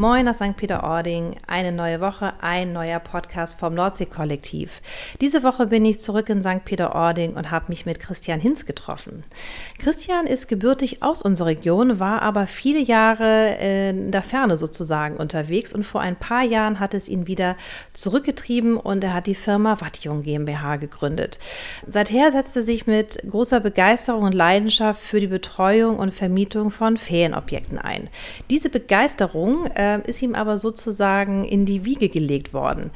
Moin aus St. Peter-Ording, eine neue Woche, ein neuer Podcast vom Nordsee-Kollektiv. Diese Woche bin ich zurück in St. Peter-Ording und habe mich mit Christian Hinz getroffen. Christian ist gebürtig aus unserer Region, war aber viele Jahre in der Ferne sozusagen unterwegs und vor ein paar Jahren hat es ihn wieder zurückgetrieben und er hat die Firma Wattjung GmbH gegründet. Seither setzt er sich mit großer Begeisterung und Leidenschaft für die Betreuung und Vermietung von Ferienobjekten ein. Diese Begeisterung äh, ist ihm aber sozusagen in die Wiege gelegt worden.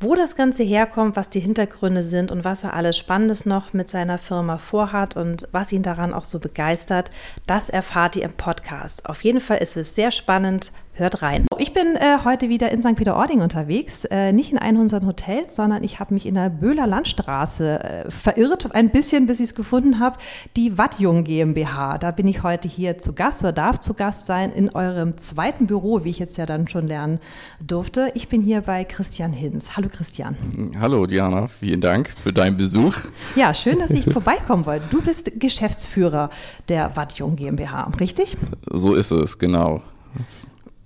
Wo das Ganze herkommt, was die Hintergründe sind und was er alles Spannendes noch mit seiner Firma vorhat und was ihn daran auch so begeistert, das erfahrt ihr im Podcast. Auf jeden Fall ist es sehr spannend. Hört rein. Ich bin äh, heute wieder in St. Peter-Ording unterwegs, äh, nicht in einem unserer Hotels, sondern ich habe mich in der Böhler Landstraße äh, verirrt, ein bisschen, bis ich es gefunden habe, die Wattjung GmbH. Da bin ich heute hier zu Gast oder darf zu Gast sein in eurem zweiten Büro, wie ich jetzt ja dann schon lernen durfte. Ich bin hier bei Christian Hinz. Hallo Christian. Hallo Diana, vielen Dank für deinen Besuch. Ja, schön, dass ich vorbeikommen wollte. Du bist Geschäftsführer der Wattjung GmbH, richtig? So ist es, genau.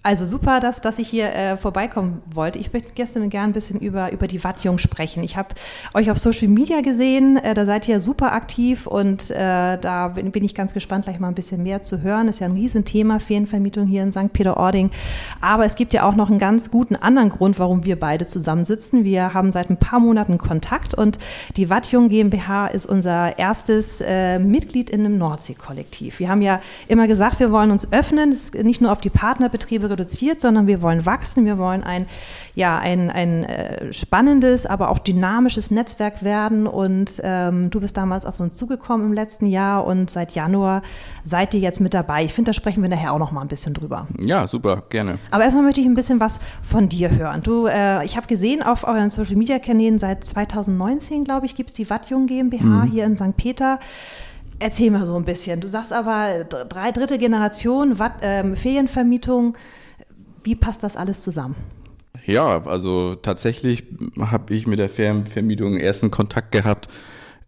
Also super, dass, dass ich hier äh, vorbeikommen wollte. Ich möchte gestern gerne ein bisschen über, über die Wattjung sprechen. Ich habe euch auf Social Media gesehen, äh, da seid ihr super aktiv und äh, da bin, bin, ich ganz gespannt, gleich mal ein bisschen mehr zu hören. Ist ja ein Riesenthema, Ferienvermietung hier in St. Peter-Ording. Aber es gibt ja auch noch einen ganz guten anderen Grund, warum wir beide zusammensitzen. Wir haben seit ein paar Monaten Kontakt und die Wattjung GmbH ist unser erstes äh, Mitglied in einem Nordsee-Kollektiv. Wir haben ja immer gesagt, wir wollen uns öffnen, nicht nur auf die Partnerbetriebe reduziert, sondern wir wollen wachsen, wir wollen ein, ja, ein, ein äh, spannendes, aber auch dynamisches Netzwerk werden. Und ähm, du bist damals auf uns zugekommen im letzten Jahr und seit Januar seid ihr jetzt mit dabei. Ich finde, da sprechen wir nachher auch noch mal ein bisschen drüber. Ja, super, gerne. Aber erstmal möchte ich ein bisschen was von dir hören. Du, äh, ich habe gesehen auf euren Social Media Kanälen seit 2019, glaube ich, gibt es die Wattjung GmbH mhm. hier in St. Peter. Erzähl mal so ein bisschen. Du sagst aber drei dritte Generation, Watt, ähm, Ferienvermietung. Wie passt das alles zusammen? Ja, also tatsächlich habe ich mit der Fernvermietung ersten Kontakt gehabt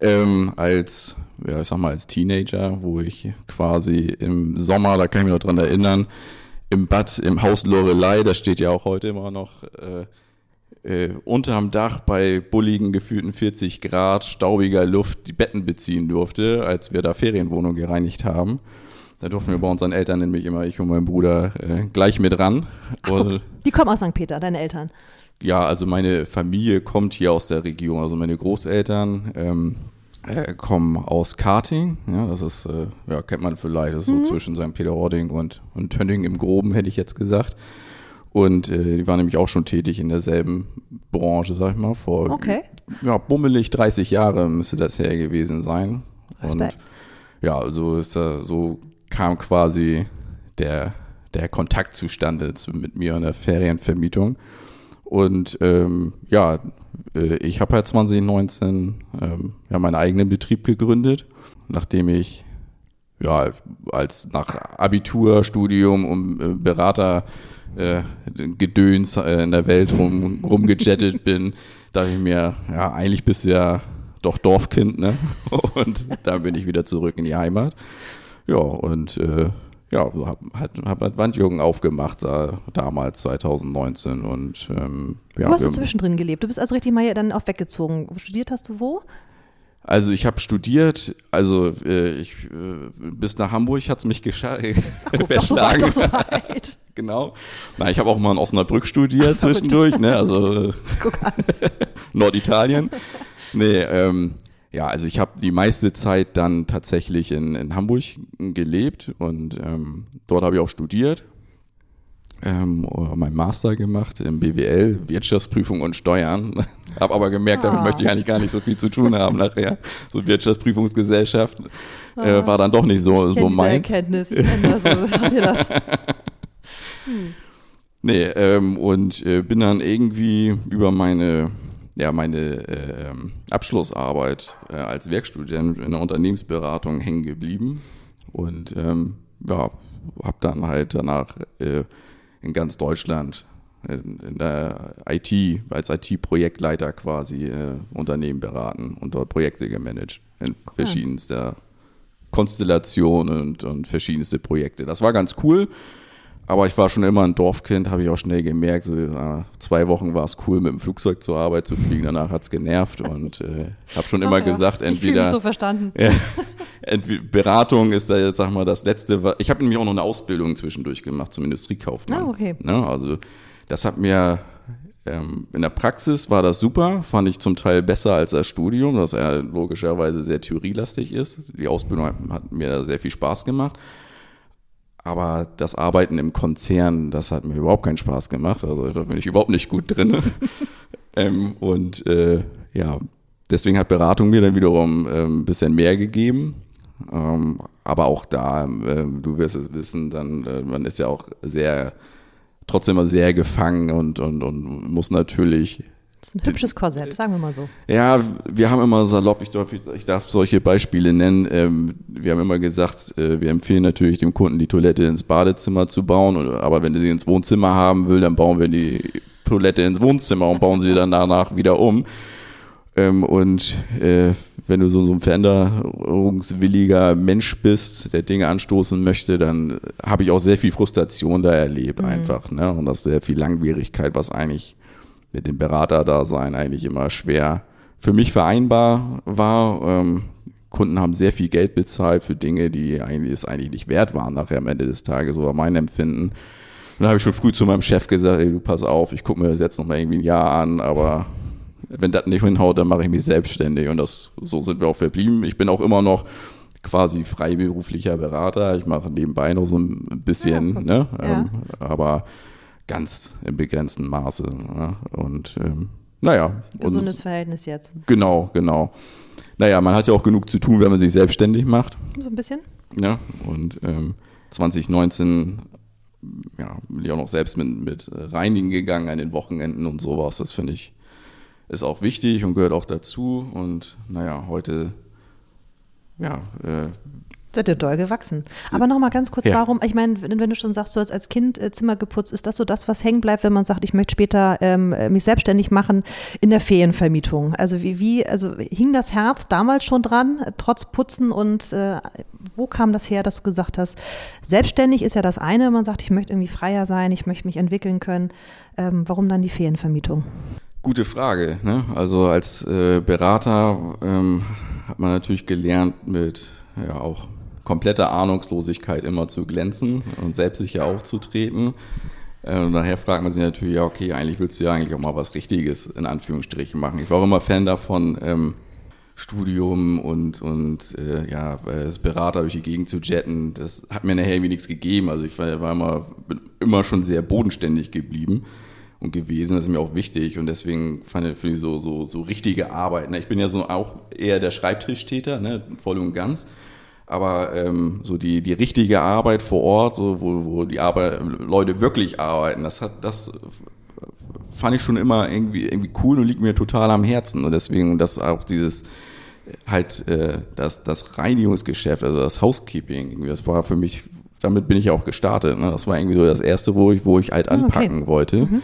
ähm, als, ja, ich sag mal, als Teenager, wo ich quasi im Sommer, da kann ich mich noch dran erinnern, im Bad, im Haus Lorelei, das steht ja auch heute immer noch, äh, äh, unterm Dach bei bulligen gefühlten 40 Grad staubiger Luft die Betten beziehen durfte, als wir da Ferienwohnungen gereinigt haben. Da durften wir bei unseren Eltern nämlich immer, ich und mein Bruder, äh, gleich mit ran. Ach, die kommen aus St. Peter, deine Eltern? Ja, also meine Familie kommt hier aus der Region. Also meine Großeltern ähm, äh, kommen aus Karting. Ja, das ist, äh, ja, kennt man vielleicht. Das ist mhm. so zwischen St. Peter-Ording und, und Tönning im Groben, hätte ich jetzt gesagt. Und äh, die waren nämlich auch schon tätig in derselben Branche, sag ich mal. Vor okay. ja, bummelig 30 Jahre müsste das her gewesen sein. Respekt. Und ja, so ist da, so kam quasi der, der Kontakt zustande mit mir in der Ferienvermietung. Und ähm, ja, äh, ich habe halt 2019 ähm, ja, meinen eigenen Betrieb gegründet, nachdem ich ja als nach Abitur, Studium und äh, Berater äh, Gedöns äh, in der Welt rum, rumgejettet bin, dachte ich mir, ja, eigentlich bist du ja doch Dorfkind, ne? Und dann bin ich wieder zurück in die Heimat. Ja, und äh, ja, habe hab, hab halt Wandjugend aufgemacht da, damals 2019 und ähm, ja, Wo hast du zwischendrin gelebt? Du bist also richtig mal dann auch weggezogen. Studiert hast du wo? Also ich habe studiert, also äh, ich, äh, bis nach Hamburg hat es mich verschlagen. So so genau. Na, ich habe auch mal in Osnabrück studiert zwischendurch, ne? Also Guck an. Norditalien. Nee, ähm, ja, also ich habe die meiste Zeit dann tatsächlich in, in Hamburg gelebt und ähm, dort habe ich auch studiert, ähm, mein Master gemacht im BWL, Wirtschaftsprüfung und Steuern. habe aber gemerkt, damit ah. möchte ich eigentlich gar nicht so viel zu tun haben nachher. So Wirtschaftsprüfungsgesellschaft äh, ah. war dann doch nicht so, ich so meins. Erkenntnis, ich kenne das. So, ihr das? Hm. Nee, ähm, und äh, bin dann irgendwie über meine ja, meine äh, Abschlussarbeit äh, als Werkstudent in der Unternehmensberatung hängen geblieben und ähm, ja, habe dann halt danach äh, in ganz Deutschland in, in der IT, als IT-Projektleiter quasi äh, Unternehmen beraten und dort Projekte gemanagt in cool. verschiedenster Konstellationen und, und verschiedenste Projekte. Das war ganz cool. Aber ich war schon immer ein Dorfkind, habe ich auch schnell gemerkt. So, äh, zwei Wochen war es cool, mit dem Flugzeug zur Arbeit zu fliegen. Danach hat es genervt und äh, habe schon immer ja. gesagt, entweder. Ich so verstanden. Ja, entweder, Beratung ist da jetzt, sag mal, das Letzte. Ich habe nämlich auch noch eine Ausbildung zwischendurch gemacht zum Industriekaufmann. Ah, okay. Ne? Also, das hat mir ähm, in der Praxis war das super, fand ich zum Teil besser als das Studium, das ja logischerweise sehr theorielastig ist. Die Ausbildung hat, hat mir sehr viel Spaß gemacht. Aber das Arbeiten im Konzern, das hat mir überhaupt keinen Spaß gemacht. Also da bin ich überhaupt nicht gut drin. ähm, und äh, ja, deswegen hat Beratung mir dann wiederum ähm, ein bisschen mehr gegeben. Ähm, aber auch da, äh, du wirst es wissen, dann, äh, man ist ja auch sehr, trotzdem immer sehr gefangen und, und, und muss natürlich das ist ein hübsches Korsett, sagen wir mal so. Ja, wir haben immer salopp, ich darf, ich darf solche Beispiele nennen. Ähm, wir haben immer gesagt, äh, wir empfehlen natürlich dem Kunden, die Toilette ins Badezimmer zu bauen. Aber wenn er sie ins Wohnzimmer haben will, dann bauen wir die Toilette ins Wohnzimmer und bauen sie dann danach wieder um. Ähm, und äh, wenn du so, so ein veränderungswilliger Mensch bist, der Dinge anstoßen möchte, dann habe ich auch sehr viel Frustration da erlebt mhm. einfach. Ne? Und das sehr viel Langwierigkeit, was eigentlich mit dem Beraterdasein eigentlich immer schwer für mich vereinbar war. Ähm, Kunden haben sehr viel Geld bezahlt für Dinge, die eigentlich, es eigentlich nicht wert waren nachher am Ende des Tages, so war mein Empfinden. Und da habe ich schon früh zu meinem Chef gesagt, ey, du pass auf, ich gucke mir das jetzt noch mal irgendwie ein Jahr an, aber wenn das nicht hinhaut, dann mache ich mich selbstständig. Und das, so sind wir auch verblieben. Ich bin auch immer noch quasi freiberuflicher Berater. Ich mache nebenbei noch so ein bisschen, ja, ne? Ja. Ähm, aber ganz im begrenzten Maße. Ne? Und ähm, naja. Gesundes und, Verhältnis jetzt. Genau, genau. Naja, man hat ja auch genug zu tun, wenn man sich selbstständig macht. So ein bisschen. Ja, und ähm, 2019 ja, bin ich auch noch selbst mit, mit reinigen gegangen an den Wochenenden und sowas. Das finde ich ist auch wichtig und gehört auch dazu. Und naja, heute ja, äh, Seid ihr doll gewachsen. Aber nochmal ganz kurz, ja. warum, ich meine, wenn, wenn, du schon sagst, du hast als Kind äh, Zimmer geputzt, ist das so das, was hängen bleibt, wenn man sagt, ich möchte später ähm, mich selbstständig machen in der Ferienvermietung? Also wie, wie, also hing das Herz damals schon dran, trotz Putzen und äh, wo kam das her, dass du gesagt hast, selbstständig ist ja das eine, man sagt, ich möchte irgendwie freier sein, ich möchte mich entwickeln können. Ähm, warum dann die Ferienvermietung? Gute Frage. Ne? Also als äh, Berater ähm, hat man natürlich gelernt, mit ja auch kompletter Ahnungslosigkeit immer zu glänzen und selbstsicher aufzutreten. Äh, und daher fragt man sich natürlich, ja, okay, eigentlich willst du ja eigentlich auch mal was Richtiges in Anführungsstrichen machen. Ich war auch immer Fan davon, ähm, Studium und, und äh, ja, als Berater durch die Gegend zu jetten. Das hat mir nachher irgendwie nichts gegeben. Also ich war, war immer, bin immer schon sehr bodenständig geblieben und gewesen. Das ist mir auch wichtig und deswegen fand ich so, so, so richtige Arbeit. Ne? Ich bin ja so auch eher der Schreibtischtäter, ne? voll und ganz aber ähm, so die, die richtige Arbeit vor Ort, so wo, wo die Arbeit, Leute wirklich arbeiten, das hat, das fand ich schon immer irgendwie, irgendwie cool und liegt mir total am Herzen. Und deswegen, dass auch dieses halt äh, das, das Reinigungsgeschäft, also das Housekeeping, das war für mich, damit bin ich auch gestartet. Ne? Das war irgendwie so das erste, wo ich, wo ich halt ah, anpacken okay. wollte. Mhm.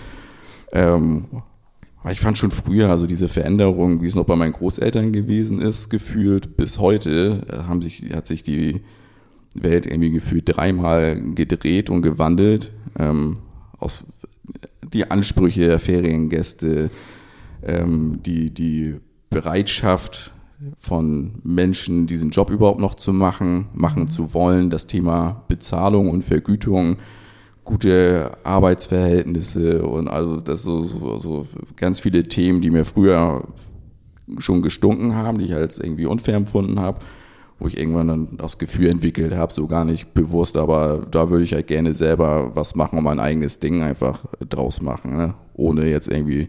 Ähm, ich fand schon früher, also diese Veränderung, wie es noch bei meinen Großeltern gewesen ist, gefühlt bis heute, äh, haben sich, hat sich die Welt irgendwie gefühlt dreimal gedreht und gewandelt. Ähm, aus die Ansprüche der Feriengäste, ähm, die, die Bereitschaft von Menschen, diesen Job überhaupt noch zu machen, machen mhm. zu wollen, das Thema Bezahlung und Vergütung gute Arbeitsverhältnisse und also das so, so, so ganz viele Themen, die mir früher schon gestunken haben, die ich als irgendwie unfair empfunden habe, wo ich irgendwann dann das Gefühl entwickelt habe, so gar nicht bewusst, aber da würde ich halt gerne selber was machen und mein eigenes Ding einfach draus machen, ne? ohne jetzt irgendwie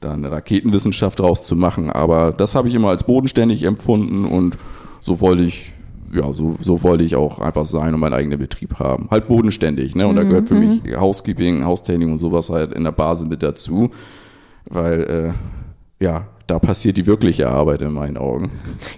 da eine Raketenwissenschaft draus zu machen. Aber das habe ich immer als bodenständig empfunden und so wollte ich ja, so, so wollte ich auch einfach sein und meinen eigenen Betrieb haben. Halt bodenständig, ne? Und da gehört für mhm. mich Housekeeping, Haustechnik und sowas halt in der Basis mit dazu. Weil, äh, ja, da passiert die wirkliche Arbeit in meinen Augen.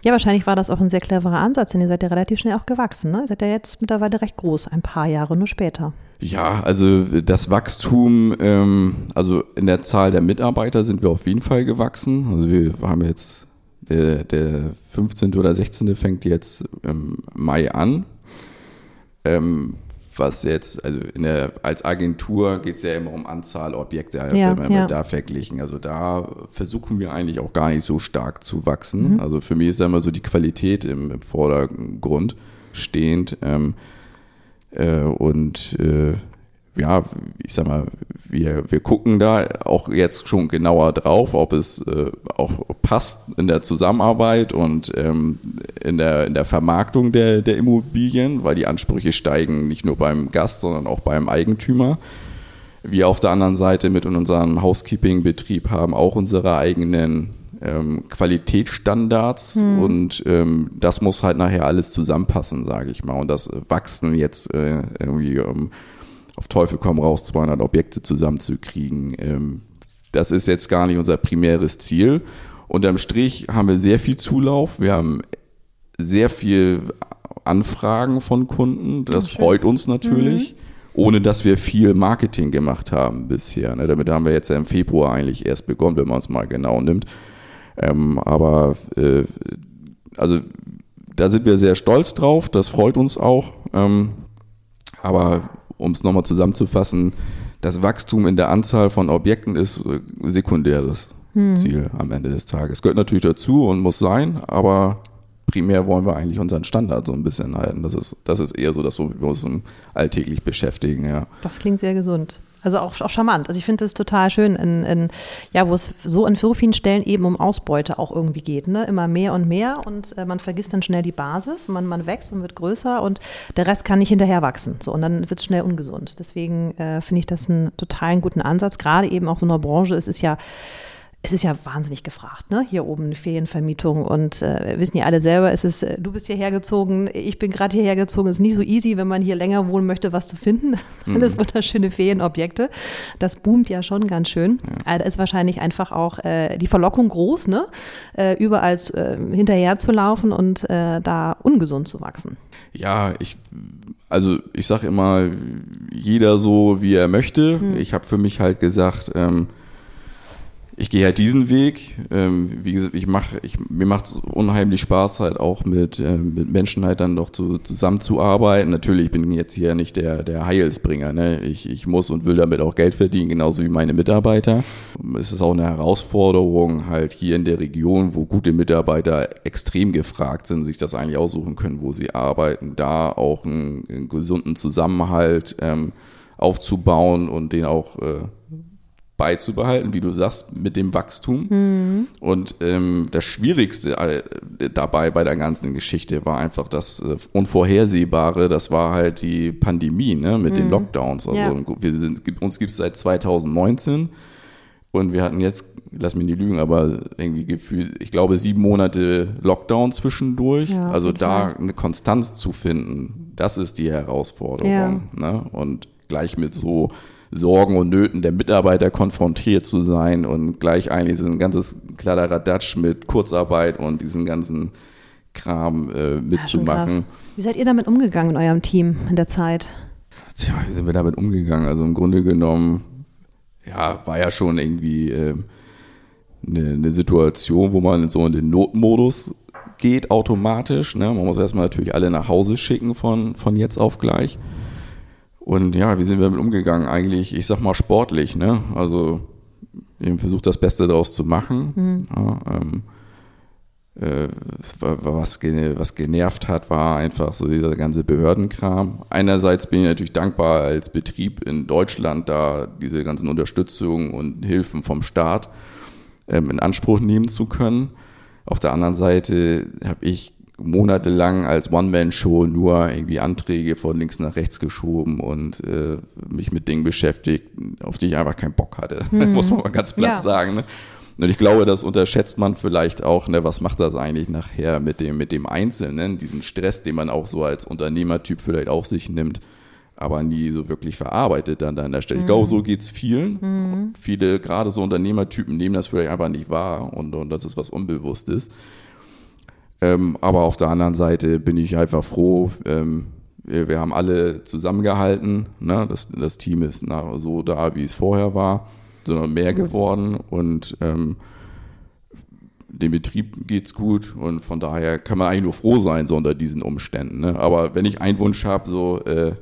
Ja, wahrscheinlich war das auch ein sehr cleverer Ansatz, denn ihr seid ja relativ schnell auch gewachsen. Ne? Ihr seid ja jetzt mittlerweile recht groß, ein paar Jahre nur später. Ja, also das Wachstum, ähm, also in der Zahl der Mitarbeiter sind wir auf jeden Fall gewachsen. Also wir haben jetzt der, der 15. oder 16. fängt jetzt im Mai an. Ähm, was jetzt, also der, als Agentur geht es ja immer um Anzahl Objekte, ja, wenn ja. wir da verglichen. Also da versuchen wir eigentlich auch gar nicht so stark zu wachsen. Mhm. Also für mich ist da immer so die Qualität im, im Vordergrund stehend. Ähm, äh, und äh, ja, ich sag mal, wir, wir gucken da auch jetzt schon genauer drauf, ob es äh, auch passt in der Zusammenarbeit und ähm, in, der, in der Vermarktung der, der Immobilien, weil die Ansprüche steigen nicht nur beim Gast, sondern auch beim Eigentümer. Wir auf der anderen Seite mit unserem Housekeeping-Betrieb haben auch unsere eigenen ähm, Qualitätsstandards hm. und ähm, das muss halt nachher alles zusammenpassen, sage ich mal. Und das Wachsen jetzt äh, irgendwie ähm, auf Teufel komm raus 200 Objekte zusammenzukriegen. Ähm, das ist jetzt gar nicht unser primäres Ziel. Unterm Strich haben wir sehr viel Zulauf. Wir haben sehr viel Anfragen von Kunden. Das oh, freut uns natürlich. Mhm. Ohne dass wir viel Marketing gemacht haben bisher. Ne? Damit haben wir jetzt ja im Februar eigentlich erst begonnen, wenn man es mal genau nimmt. Ähm, aber äh, also da sind wir sehr stolz drauf, das freut uns auch. Ähm, aber um es nochmal zusammenzufassen, das Wachstum in der Anzahl von Objekten ist äh, sekundäres hm. Ziel am Ende des Tages. Gehört natürlich dazu und muss sein, aber primär wollen wir eigentlich unseren Standard so ein bisschen halten. Das ist, das ist eher so, dass wir uns alltäglich beschäftigen, ja. Das klingt sehr gesund. Also auch, auch charmant. Also ich finde es total schön, in, in, ja, wo es so an so vielen Stellen eben um Ausbeute auch irgendwie geht. Ne? Immer mehr und mehr und äh, man vergisst dann schnell die Basis, man, man wächst und wird größer und der Rest kann nicht hinterher wachsen. So, und dann wird es schnell ungesund. Deswegen äh, finde ich das einen total guten Ansatz. Gerade eben auch so einer Branche, es ist ja es ist ja wahnsinnig gefragt, ne? Hier oben eine Ferienvermietung und äh, wissen ja alle selber, es ist, äh, du bist hierher gezogen, ich bin gerade hierher gezogen. Es ist nicht so easy, wenn man hier länger wohnen möchte, was zu finden. Mhm. Alles wunderschöne Ferienobjekte. Das boomt ja schon ganz schön. Ja. Äh, da ist wahrscheinlich einfach auch äh, die Verlockung groß, ne? Äh, überall äh, hinterher zu laufen und äh, da ungesund zu wachsen. Ja, ich also ich sage immer, jeder so wie er möchte. Mhm. Ich habe für mich halt gesagt, ähm, ich gehe halt diesen Weg. Ähm, wie gesagt, ich mache, ich, mir macht es unheimlich Spaß, halt auch mit, äh, mit Menschen halt dann doch zu, zusammenzuarbeiten. Natürlich bin ich jetzt hier nicht der, der Heilsbringer. Ne? Ich, ich muss und will damit auch Geld verdienen, genauso wie meine Mitarbeiter. Es ist auch eine Herausforderung, halt hier in der Region, wo gute Mitarbeiter extrem gefragt sind, sich das eigentlich aussuchen können, wo sie arbeiten, da auch einen, einen gesunden Zusammenhalt ähm, aufzubauen und den auch äh, beizubehalten, wie du sagst, mit dem Wachstum. Mhm. Und ähm, das Schwierigste äh, dabei bei der ganzen Geschichte war einfach das äh, Unvorhersehbare, das war halt die Pandemie ne, mit mhm. den Lockdowns. Also ja. wir sind, uns gibt es seit 2019 und wir hatten jetzt, lass mich nicht lügen, aber irgendwie gefühlt, ich glaube, sieben Monate Lockdown zwischendurch. Ja, also da eine Konstanz zu finden, das ist die Herausforderung. Ja. Ne? Und gleich mit so Sorgen und Nöten der Mitarbeiter konfrontiert zu sein und gleich eigentlich so ein ganzes Kladderadatsch mit Kurzarbeit und diesen ganzen Kram äh, mitzumachen. Wie seid ihr damit umgegangen in eurem Team in der Zeit? Tja, wie sind wir damit umgegangen? Also im Grunde genommen, ja, war ja schon irgendwie äh, eine, eine Situation, wo man so in den Notmodus geht automatisch. Ne? Man muss erstmal natürlich alle nach Hause schicken von, von jetzt auf gleich. Und ja, wie sind wir damit umgegangen? Eigentlich, ich sag mal, sportlich, ne? Also eben versucht das Beste daraus zu machen. Mhm. Ja, ähm, äh, was, was genervt hat, war einfach so dieser ganze Behördenkram. Einerseits bin ich natürlich dankbar als Betrieb in Deutschland, da diese ganzen Unterstützungen und Hilfen vom Staat ähm, in Anspruch nehmen zu können. Auf der anderen Seite habe ich monatelang als One-Man-Show nur irgendwie Anträge von links nach rechts geschoben und äh, mich mit Dingen beschäftigt, auf die ich einfach keinen Bock hatte, mhm. muss man mal ganz platt ja. sagen. Ne? Und ich glaube, das unterschätzt man vielleicht auch, ne, was macht das eigentlich nachher mit dem, mit dem Einzelnen, diesen Stress, den man auch so als Unternehmertyp vielleicht auf sich nimmt, aber nie so wirklich verarbeitet dann an der Stelle. Mhm. Ich glaube, so geht es vielen. Mhm. Viele, gerade so Unternehmertypen, nehmen das vielleicht einfach nicht wahr und, und das ist was Unbewusstes. Ähm, aber auf der anderen Seite bin ich einfach froh. Ähm, wir, wir, haben alle zusammengehalten. Ne? Das, das Team ist nach, so da, wie es vorher war, sondern mehr geworden. Und ähm, dem Betrieb geht es gut und von daher kann man eigentlich nur froh sein, so unter diesen Umständen. Ne? Aber wenn ich einen Wunsch habe, so äh,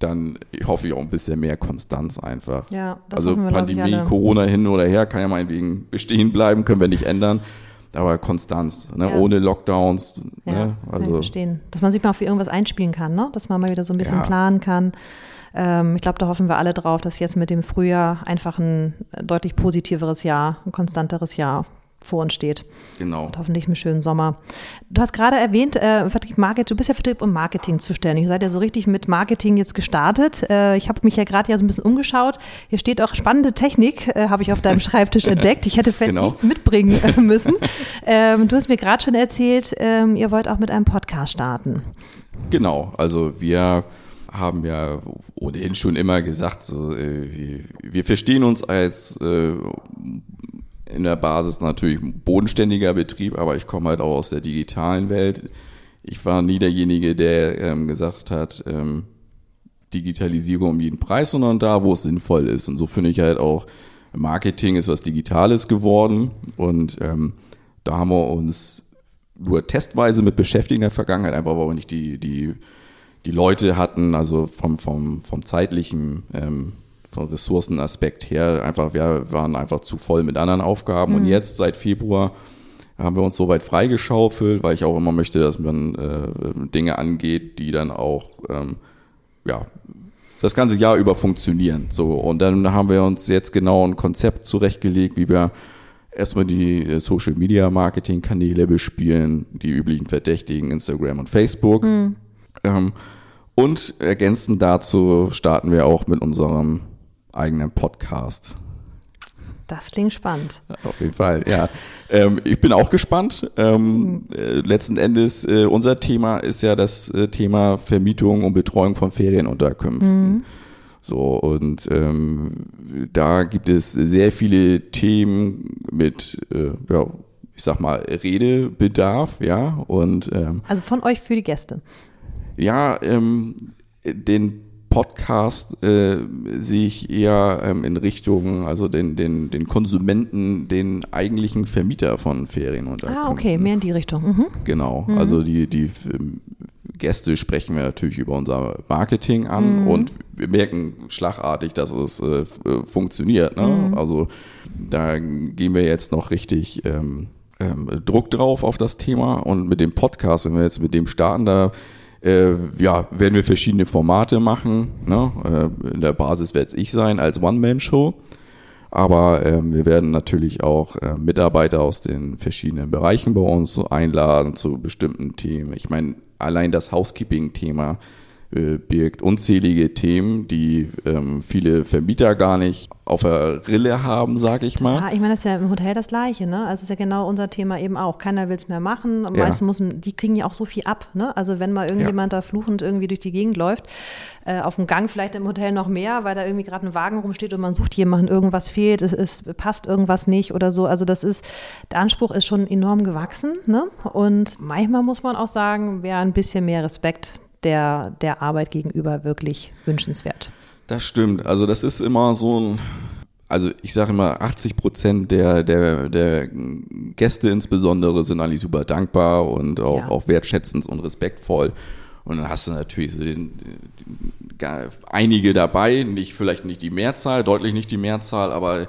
dann hoffe ich auch ein bisschen mehr Konstanz einfach. Ja, also Pandemie. Corona hin oder her, kann ja meinetwegen bestehen bleiben, können wir nicht ändern. Aber Konstanz, ne? Ja. ohne Lockdowns. Ja, ne? also, verstehen. Dass man sich mal für irgendwas einspielen kann, ne? dass man mal wieder so ein bisschen ja. planen kann. Ähm, ich glaube, da hoffen wir alle drauf, dass jetzt mit dem Frühjahr einfach ein deutlich positiveres Jahr, ein konstanteres Jahr vor uns steht. Genau. Und hoffentlich einen schönen Sommer. Du hast gerade erwähnt, äh, Vertrieb Marketing, du bist ja Vertrieb und Marketing zuständig. Ihr seid ja so richtig mit Marketing jetzt gestartet. Äh, ich habe mich ja gerade ja so ein bisschen umgeschaut. Hier steht auch spannende Technik, äh, habe ich auf deinem Schreibtisch entdeckt. Ich hätte vielleicht genau. nichts mitbringen äh, müssen. Ähm, du hast mir gerade schon erzählt, ähm, ihr wollt auch mit einem Podcast starten. Genau, also wir haben ja ohnehin schon immer gesagt, so, äh, wir, verstehen uns als äh, in der Basis natürlich bodenständiger Betrieb, aber ich komme halt auch aus der digitalen Welt. Ich war nie derjenige, der ähm, gesagt hat, ähm, Digitalisierung um jeden Preis, sondern da, wo es sinnvoll ist. Und so finde ich halt auch, Marketing ist was Digitales geworden und ähm, da haben wir uns nur testweise mit beschäftigt in der Vergangenheit, einfach weil wir nicht die, die, die Leute hatten, also vom, vom, vom zeitlichen ähm, vom Ressourcenaspekt her einfach, wir waren einfach zu voll mit anderen Aufgaben. Mhm. Und jetzt seit Februar haben wir uns soweit freigeschaufelt, weil ich auch immer möchte, dass man äh, Dinge angeht, die dann auch ähm, ja das ganze Jahr über funktionieren. So und dann haben wir uns jetzt genau ein Konzept zurechtgelegt, wie wir erstmal die Social Media Marketing Kanäle bespielen, die üblichen Verdächtigen Instagram und Facebook. Mhm. Ähm, und ergänzend dazu starten wir auch mit unserem eigenen Podcast. Das klingt spannend. Auf jeden Fall, ja. Ähm, ich bin auch gespannt. Ähm, äh, letzten Endes, äh, unser Thema ist ja das äh, Thema Vermietung und Betreuung von Ferienunterkünften. Mhm. So, und ähm, da gibt es sehr viele Themen mit, äh, ja, ich sag mal, Redebedarf, ja. Und, ähm, also von euch für die Gäste. Ja, ähm, den Podcast äh, sehe ich eher ähm, in Richtung, also den, den, den Konsumenten, den eigentlichen Vermieter von Ferienunterkünften. Ah, okay, mehr in die Richtung. Mhm. Genau, mhm. also die, die ähm, Gäste sprechen wir natürlich über unser Marketing an mhm. und wir merken schlagartig, dass es äh, äh funktioniert. Ne? Mhm. Also da gehen wir jetzt noch richtig ähm, ähm, Druck drauf auf das Thema und mit dem Podcast, wenn wir jetzt mit dem starten, da äh, ja, werden wir verschiedene Formate machen. Ne? Äh, in der Basis werde es ich sein als One-Man-Show. Aber äh, wir werden natürlich auch äh, Mitarbeiter aus den verschiedenen Bereichen bei uns einladen zu bestimmten Themen. Ich meine, allein das Housekeeping-Thema birgt unzählige Themen, die ähm, viele Vermieter gar nicht auf der Rille haben, sage ich mal. Ich meine, das ist ja im Hotel das Gleiche, ne? Also ist ja genau unser Thema eben auch. Keiner will es mehr machen. Ja. meistens muss, die kriegen ja auch so viel ab, ne? Also wenn mal irgendjemand ja. da fluchend irgendwie durch die Gegend läuft, äh, auf dem Gang vielleicht im Hotel noch mehr, weil da irgendwie gerade ein Wagen rumsteht und man sucht jemanden, irgendwas fehlt, es, es passt irgendwas nicht oder so. Also das ist, der Anspruch ist schon enorm gewachsen, ne? Und manchmal muss man auch sagen, wäre ein bisschen mehr Respekt der, der Arbeit gegenüber wirklich wünschenswert. Das stimmt. Also das ist immer so ein, also ich sage immer, 80 Prozent der, der, der Gäste insbesondere sind eigentlich super dankbar und auch, ja. auch wertschätzend und respektvoll. Und dann hast du natürlich einige dabei, nicht vielleicht nicht die Mehrzahl, deutlich nicht die Mehrzahl, aber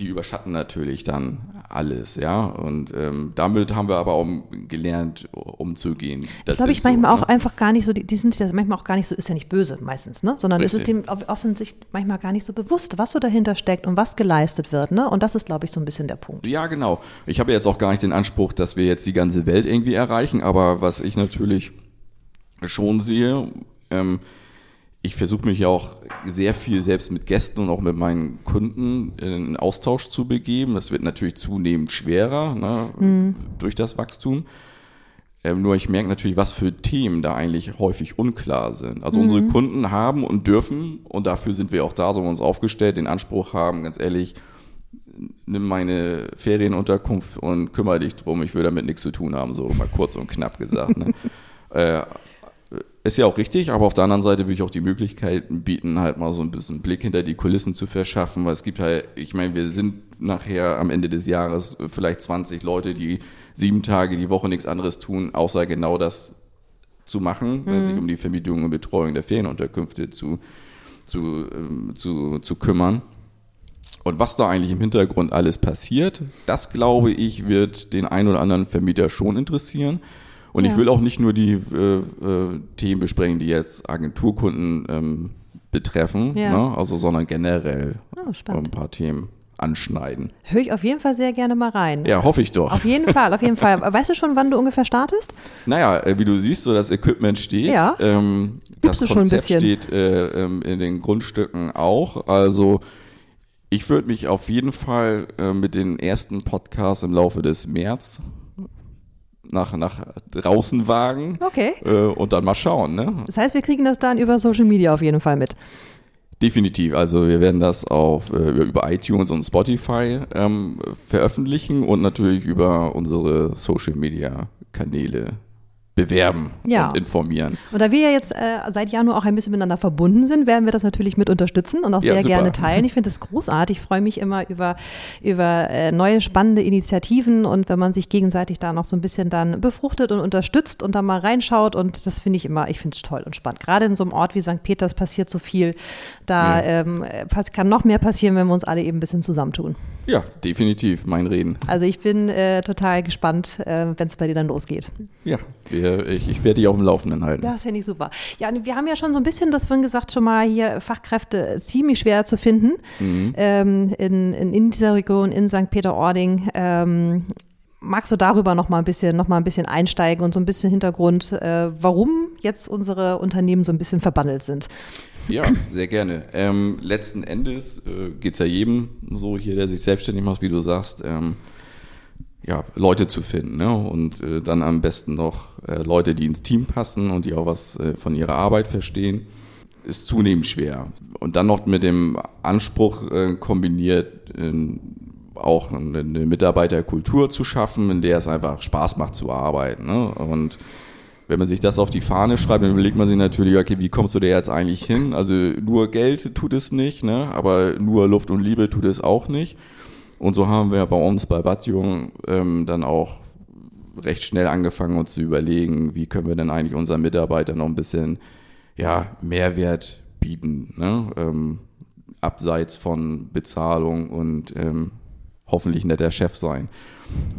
die überschatten natürlich dann alles, ja. Und ähm, damit haben wir aber auch gelernt, umzugehen. Das glaube ich manchmal so, auch ne? einfach gar nicht so, die, die sind sich das manchmal auch gar nicht so, ist ja nicht böse meistens, ne? Sondern Richtig. es ist dem offensichtlich manchmal gar nicht so bewusst, was so dahinter steckt und was geleistet wird, ne? Und das ist, glaube ich, so ein bisschen der Punkt. Ja, genau. Ich habe jetzt auch gar nicht den Anspruch, dass wir jetzt die ganze Welt irgendwie erreichen, aber was ich natürlich schon sehe, ähm, ich versuche mich ja auch sehr viel selbst mit Gästen und auch mit meinen Kunden in Austausch zu begeben. Das wird natürlich zunehmend schwerer ne, mhm. durch das Wachstum. Ähm, nur ich merke natürlich, was für Themen da eigentlich häufig unklar sind. Also mhm. unsere Kunden haben und dürfen, und dafür sind wir auch da, so uns aufgestellt, den Anspruch haben, ganz ehrlich, nimm meine Ferienunterkunft und kümmere dich drum, ich will damit nichts zu tun haben, so mal kurz und knapp gesagt. Ne? äh, ist ja auch richtig, aber auf der anderen Seite will ich auch die Möglichkeit bieten, halt mal so ein bisschen Blick hinter die Kulissen zu verschaffen, weil es gibt halt, ich meine, wir sind nachher am Ende des Jahres vielleicht 20 Leute, die sieben Tage die Woche nichts anderes tun, außer genau das zu machen, mhm. sich um die Vermietung und Betreuung der Ferienunterkünfte zu, zu, ähm, zu, zu kümmern. Und was da eigentlich im Hintergrund alles passiert, das glaube ich, wird den einen oder anderen Vermieter schon interessieren. Und ja. ich will auch nicht nur die äh, äh, Themen besprechen, die jetzt Agenturkunden ähm, betreffen, ja. ne? also sondern generell oh, ein paar Themen anschneiden. Höre ich auf jeden Fall sehr gerne mal rein. Ja, hoffe ich doch. Auf jeden Fall, auf jeden Fall. Weißt du schon, wann du ungefähr startest? Naja, äh, wie du siehst, so das Equipment steht. Ja. Ähm, das Konzept steht äh, ähm, in den Grundstücken auch. Also ich würde mich auf jeden Fall äh, mit den ersten Podcasts im Laufe des März nach, nach draußen wagen. Okay. Äh, und dann mal schauen. Ne? Das heißt, wir kriegen das dann über Social Media auf jeden Fall mit. Definitiv. Also wir werden das auf, äh, über iTunes und Spotify ähm, veröffentlichen und natürlich über unsere Social Media Kanäle bewerben ja. und informieren. Und da wir ja jetzt äh, seit Januar auch ein bisschen miteinander verbunden sind, werden wir das natürlich mit unterstützen und auch ja, sehr super. gerne teilen. Ich finde das großartig. Ich freue mich immer über, über äh, neue spannende Initiativen und wenn man sich gegenseitig da noch so ein bisschen dann befruchtet und unterstützt und da mal reinschaut und das finde ich immer, ich finde es toll und spannend. Gerade in so einem Ort wie St. Peters passiert so viel. Da ja. ähm, kann noch mehr passieren, wenn wir uns alle eben ein bisschen zusammentun. Ja, definitiv, mein Reden. Also ich bin äh, total gespannt, äh, wenn es bei dir dann losgeht. Ja, wir ich, ich werde dich auf dem Laufenden halten. Das finde ich super. Ja, wir haben ja schon so ein bisschen, das vorhin gesagt, schon mal hier Fachkräfte ziemlich schwer zu finden mhm. ähm, in, in, in, dieser Region, in St. Peter-Ording. Ähm, magst du darüber noch mal ein bisschen, noch mal ein bisschen einsteigen und so ein bisschen Hintergrund, äh, warum jetzt unsere Unternehmen so ein bisschen verbandelt sind? Ja, sehr gerne. Ähm, letzten Endes äh, geht es ja jedem so hier, der sich selbstständig macht, wie du sagst, ähm, ja, Leute zu finden ne? und äh, dann am besten noch äh, Leute, die ins Team passen und die auch was äh, von ihrer Arbeit verstehen, ist zunehmend schwer. Und dann noch mit dem Anspruch äh, kombiniert, auch eine, eine Mitarbeiterkultur zu schaffen, in der es einfach Spaß macht zu arbeiten. Ne? Und wenn man sich das auf die Fahne schreibt, dann überlegt man sich natürlich, okay, wie kommst du da jetzt eigentlich hin? Also nur Geld tut es nicht, ne? aber nur Luft und Liebe tut es auch nicht. Und so haben wir bei uns bei Wattjung ähm, dann auch recht schnell angefangen, uns zu überlegen, wie können wir denn eigentlich unseren Mitarbeitern noch ein bisschen ja, Mehrwert bieten, ne? ähm, abseits von Bezahlung und ähm, hoffentlich netter Chef sein.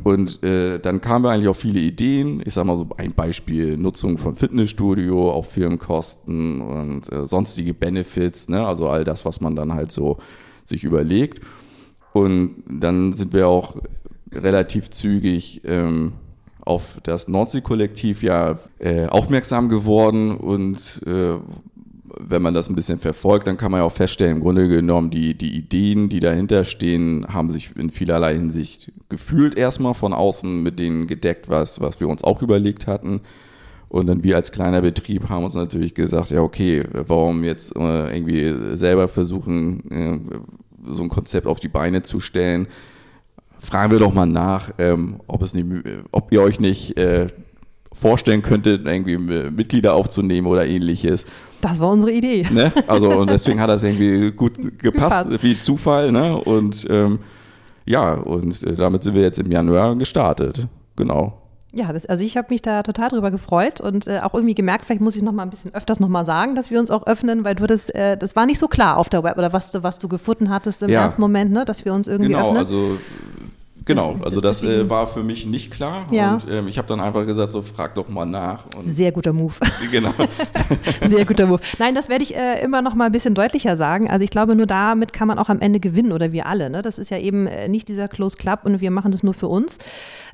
Und äh, dann kamen wir eigentlich auf viele Ideen. Ich sage mal so ein Beispiel, Nutzung von Fitnessstudio, auch Firmenkosten und äh, sonstige Benefits, ne? also all das, was man dann halt so sich überlegt. Und dann sind wir auch relativ zügig ähm, auf das Nordsee-Kollektiv ja äh, aufmerksam geworden und äh, wenn man das ein bisschen verfolgt, dann kann man ja auch feststellen, im Grunde genommen, die, die Ideen, die dahinter stehen, haben sich in vielerlei Hinsicht gefühlt erstmal von außen mit denen gedeckt, was, was wir uns auch überlegt hatten. Und dann wir als kleiner Betrieb haben uns natürlich gesagt, ja, okay, warum jetzt äh, irgendwie selber versuchen, äh, so ein Konzept auf die Beine zu stellen, fragen wir doch mal nach, ähm, ob, es nicht, ob ihr euch nicht äh, vorstellen könntet, irgendwie Mitglieder aufzunehmen oder ähnliches. Das war unsere Idee. Ne? Also und deswegen hat das irgendwie gut gepasst, gepasst. wie Zufall. Ne? Und ähm, ja, und äh, damit sind wir jetzt im Januar gestartet. Genau. Ja, das, also ich habe mich da total drüber gefreut und äh, auch irgendwie gemerkt, vielleicht muss ich noch mal ein bisschen öfters noch mal sagen, dass wir uns auch öffnen, weil du das, äh, das war nicht so klar auf der Web oder was du, was du gefunden hattest im ja. ersten Moment, ne, dass wir uns irgendwie genau, öffnen. Also Genau, also das äh, war für mich nicht klar ja. und ähm, ich habe dann einfach gesagt, so frag doch mal nach. Sehr guter Move. Genau. Sehr guter Move. Nein, das werde ich äh, immer noch mal ein bisschen deutlicher sagen. Also ich glaube, nur damit kann man auch am Ende gewinnen oder wir alle. Ne? Das ist ja eben äh, nicht dieser Close Club und wir machen das nur für uns.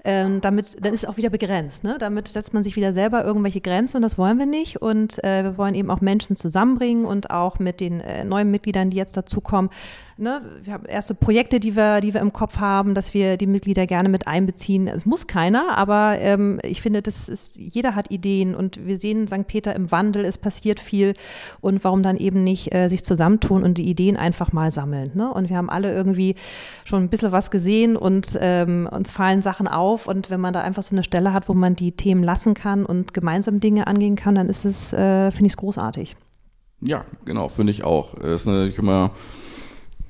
Ähm, damit, dann ist es auch wieder begrenzt. Ne? Damit setzt man sich wieder selber irgendwelche Grenzen und das wollen wir nicht. Und äh, wir wollen eben auch Menschen zusammenbringen und auch mit den äh, neuen Mitgliedern, die jetzt dazukommen, ne, wir haben erste Projekte, die wir, die wir im Kopf haben, dass wir die Mitglieder gerne mit einbeziehen. Es muss keiner, aber ähm, ich finde, das ist, jeder hat Ideen und wir sehen St. Peter im Wandel, es passiert viel und warum dann eben nicht äh, sich zusammentun und die Ideen einfach mal sammeln. Ne? Und wir haben alle irgendwie schon ein bisschen was gesehen und ähm, uns fallen Sachen auf und wenn man da einfach so eine Stelle hat, wo man die Themen lassen kann und gemeinsam Dinge angehen kann, dann ist es, äh, finde ich es großartig. Ja, genau, finde ich auch. Es ist natürlich immer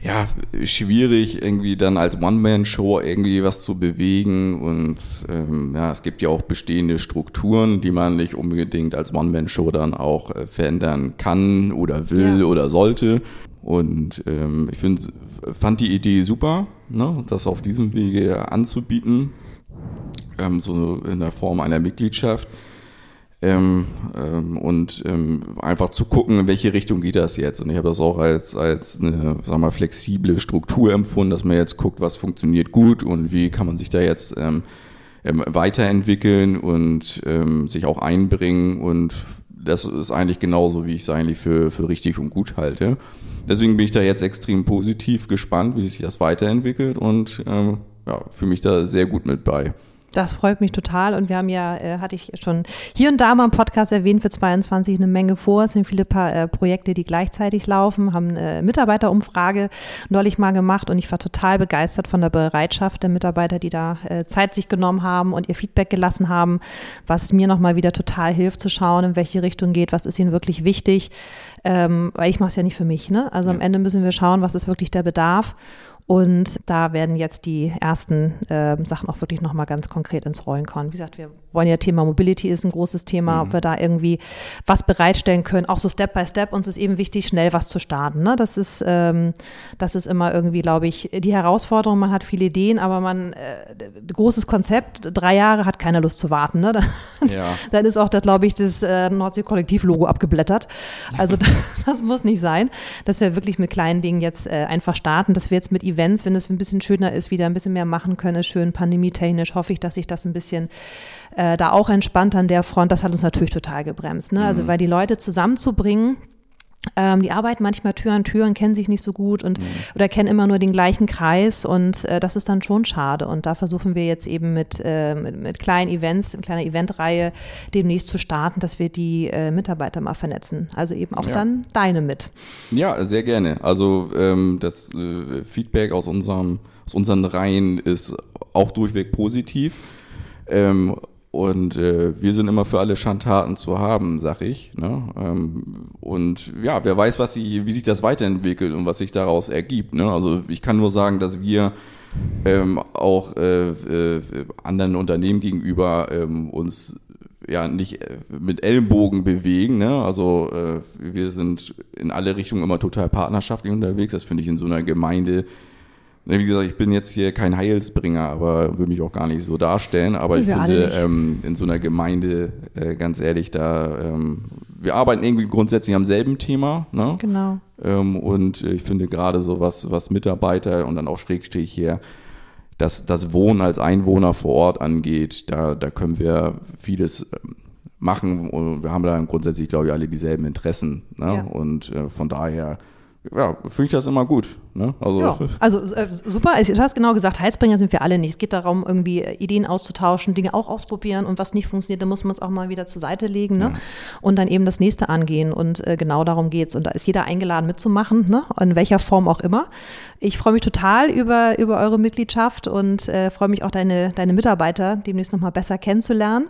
ja, schwierig, irgendwie dann als One-Man-Show irgendwie was zu bewegen. Und ähm, ja, es gibt ja auch bestehende Strukturen, die man nicht unbedingt als One-Man-Show dann auch äh, verändern kann oder will ja. oder sollte. Und ähm, ich finde, fand die Idee super, ne, das auf diesem Wege anzubieten, ähm, so in der Form einer Mitgliedschaft. Ähm, ähm, und ähm, einfach zu gucken, in welche Richtung geht das jetzt. Und ich habe das auch als, als eine sag mal, flexible Struktur empfunden, dass man jetzt guckt, was funktioniert gut und wie kann man sich da jetzt ähm, ähm, weiterentwickeln und ähm, sich auch einbringen. Und das ist eigentlich genauso, wie ich es eigentlich für, für richtig und gut halte. Deswegen bin ich da jetzt extrem positiv gespannt, wie sich das weiterentwickelt und ähm, ja, fühle mich da sehr gut mit bei. Das freut mich total. Und wir haben ja, äh, hatte ich schon hier und da mal im Podcast erwähnt, für 22 eine Menge vor. Es sind viele paar, äh, Projekte, die gleichzeitig laufen, haben eine Mitarbeiterumfrage neulich mal gemacht und ich war total begeistert von der Bereitschaft der Mitarbeiter, die da äh, Zeit sich genommen haben und ihr Feedback gelassen haben, was mir nochmal wieder total hilft zu schauen, in welche Richtung geht, was ist ihnen wirklich wichtig. Ähm, weil ich mache es ja nicht für mich. Ne? Also am Ende müssen wir schauen, was ist wirklich der Bedarf. Und da werden jetzt die ersten äh, Sachen auch wirklich nochmal ganz konkret ins Rollen kommen. Wie gesagt, wir wollen ja Thema Mobility ist ein großes Thema, mhm. ob wir da irgendwie was bereitstellen können. Auch so Step by Step. Uns ist eben wichtig, schnell was zu starten. Ne? Das ist, ähm, das ist immer irgendwie, glaube ich, die Herausforderung. Man hat viele Ideen, aber man, äh, großes Konzept, drei Jahre hat keiner Lust zu warten. Ne? Dann, ja. dann ist auch, glaube ich, das äh, Nordsee-Kollektiv-Logo abgeblättert. Also das, das, muss nicht sein, dass wir wirklich mit kleinen Dingen jetzt äh, einfach starten, dass wir jetzt mit Events, wenn es ein bisschen schöner ist, wieder ein bisschen mehr machen können, schön pandemietechnisch, hoffe ich, dass sich das ein bisschen äh, da auch entspannt an der Front. Das hat uns natürlich total gebremst. Ne? Also, mhm. weil die Leute zusammenzubringen, ähm, die arbeiten manchmal Tür an Tür und kennen sich nicht so gut und mhm. oder kennen immer nur den gleichen Kreis und äh, das ist dann schon schade. Und da versuchen wir jetzt eben mit, äh, mit, mit, kleinen Events, in kleiner Eventreihe demnächst zu starten, dass wir die äh, Mitarbeiter mal vernetzen. Also eben auch ja. dann deine mit. Ja, sehr gerne. Also ähm, das äh, Feedback aus, unserem, aus unseren Reihen ist auch durchweg positiv. Ähm, und äh, wir sind immer für alle Schandtaten zu haben, sag ich. Ne? Ähm, und ja, wer weiß, was sie, wie sich das weiterentwickelt und was sich daraus ergibt. Ne? Also ich kann nur sagen, dass wir ähm, auch äh, äh, anderen Unternehmen gegenüber ähm, uns ja nicht äh, mit Ellenbogen bewegen. Ne? Also äh, wir sind in alle Richtungen immer total partnerschaftlich unterwegs. Das finde ich in so einer Gemeinde wie gesagt, ich bin jetzt hier kein Heilsbringer, aber würde mich auch gar nicht so darstellen. Aber ich finde, ähm, in so einer Gemeinde, äh, ganz ehrlich, da ähm, wir arbeiten irgendwie grundsätzlich am selben Thema. Ne? Genau. Ähm, und ich finde gerade so was, was Mitarbeiter und dann auch Schrägstrich hier, dass das Wohnen als Einwohner vor Ort angeht, da, da können wir vieles ähm, machen. Und wir haben da grundsätzlich, glaube ich, alle dieselben Interessen. Ne? Ja. Und äh, von daher ja, finde ich das immer gut. Ne? Also, ja, also äh, super. Du hast genau gesagt, Heilsbringer sind wir alle nicht. Es geht darum, irgendwie äh, Ideen auszutauschen, Dinge auch ausprobieren und was nicht funktioniert, dann muss man es auch mal wieder zur Seite legen ne? Ja. und dann eben das nächste angehen. Und äh, genau darum geht es. Und da ist jeder eingeladen mitzumachen, ne? in welcher Form auch immer. Ich freue mich total über, über eure Mitgliedschaft und äh, freue mich auch, deine, deine Mitarbeiter demnächst nochmal besser kennenzulernen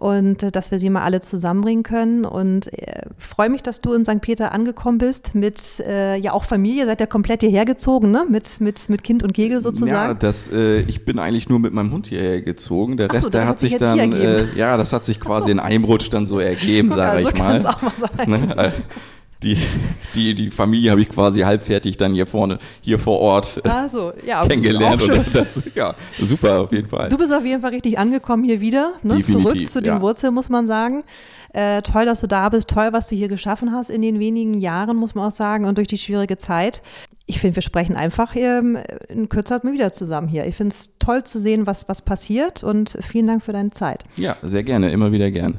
und äh, dass wir sie mal alle zusammenbringen können. Und äh, freue mich, dass du in St. Peter angekommen bist mit äh, ja auch Familie, seid ihr komplett hierher gezogen, ne? Mit, mit, mit Kind und Kegel sozusagen. Ja, das, äh, ich bin eigentlich nur mit meinem Hund hierher gezogen. Der Rest, so, der hat sich dann, äh, ja, das hat sich quasi so. in einem Rutsch dann so ergeben, sage ich mal. Auch mal sein. Die, die, die Familie habe ich quasi halbfertig dann hier vorne, hier vor Ort äh, so, ja, kennengelernt. Das, ja, super auf jeden Fall. Du bist auf jeden Fall richtig angekommen hier wieder, ne? zurück zu den ja. Wurzeln, muss man sagen. Äh, toll, dass du da bist, toll, was du hier geschaffen hast in den wenigen Jahren, muss man auch sagen, und durch die schwierige Zeit. Ich finde, wir sprechen einfach ähm, in Kürzer mal wieder zusammen hier. Ich finde es toll zu sehen, was, was passiert und vielen Dank für deine Zeit. Ja, sehr gerne, immer wieder gern.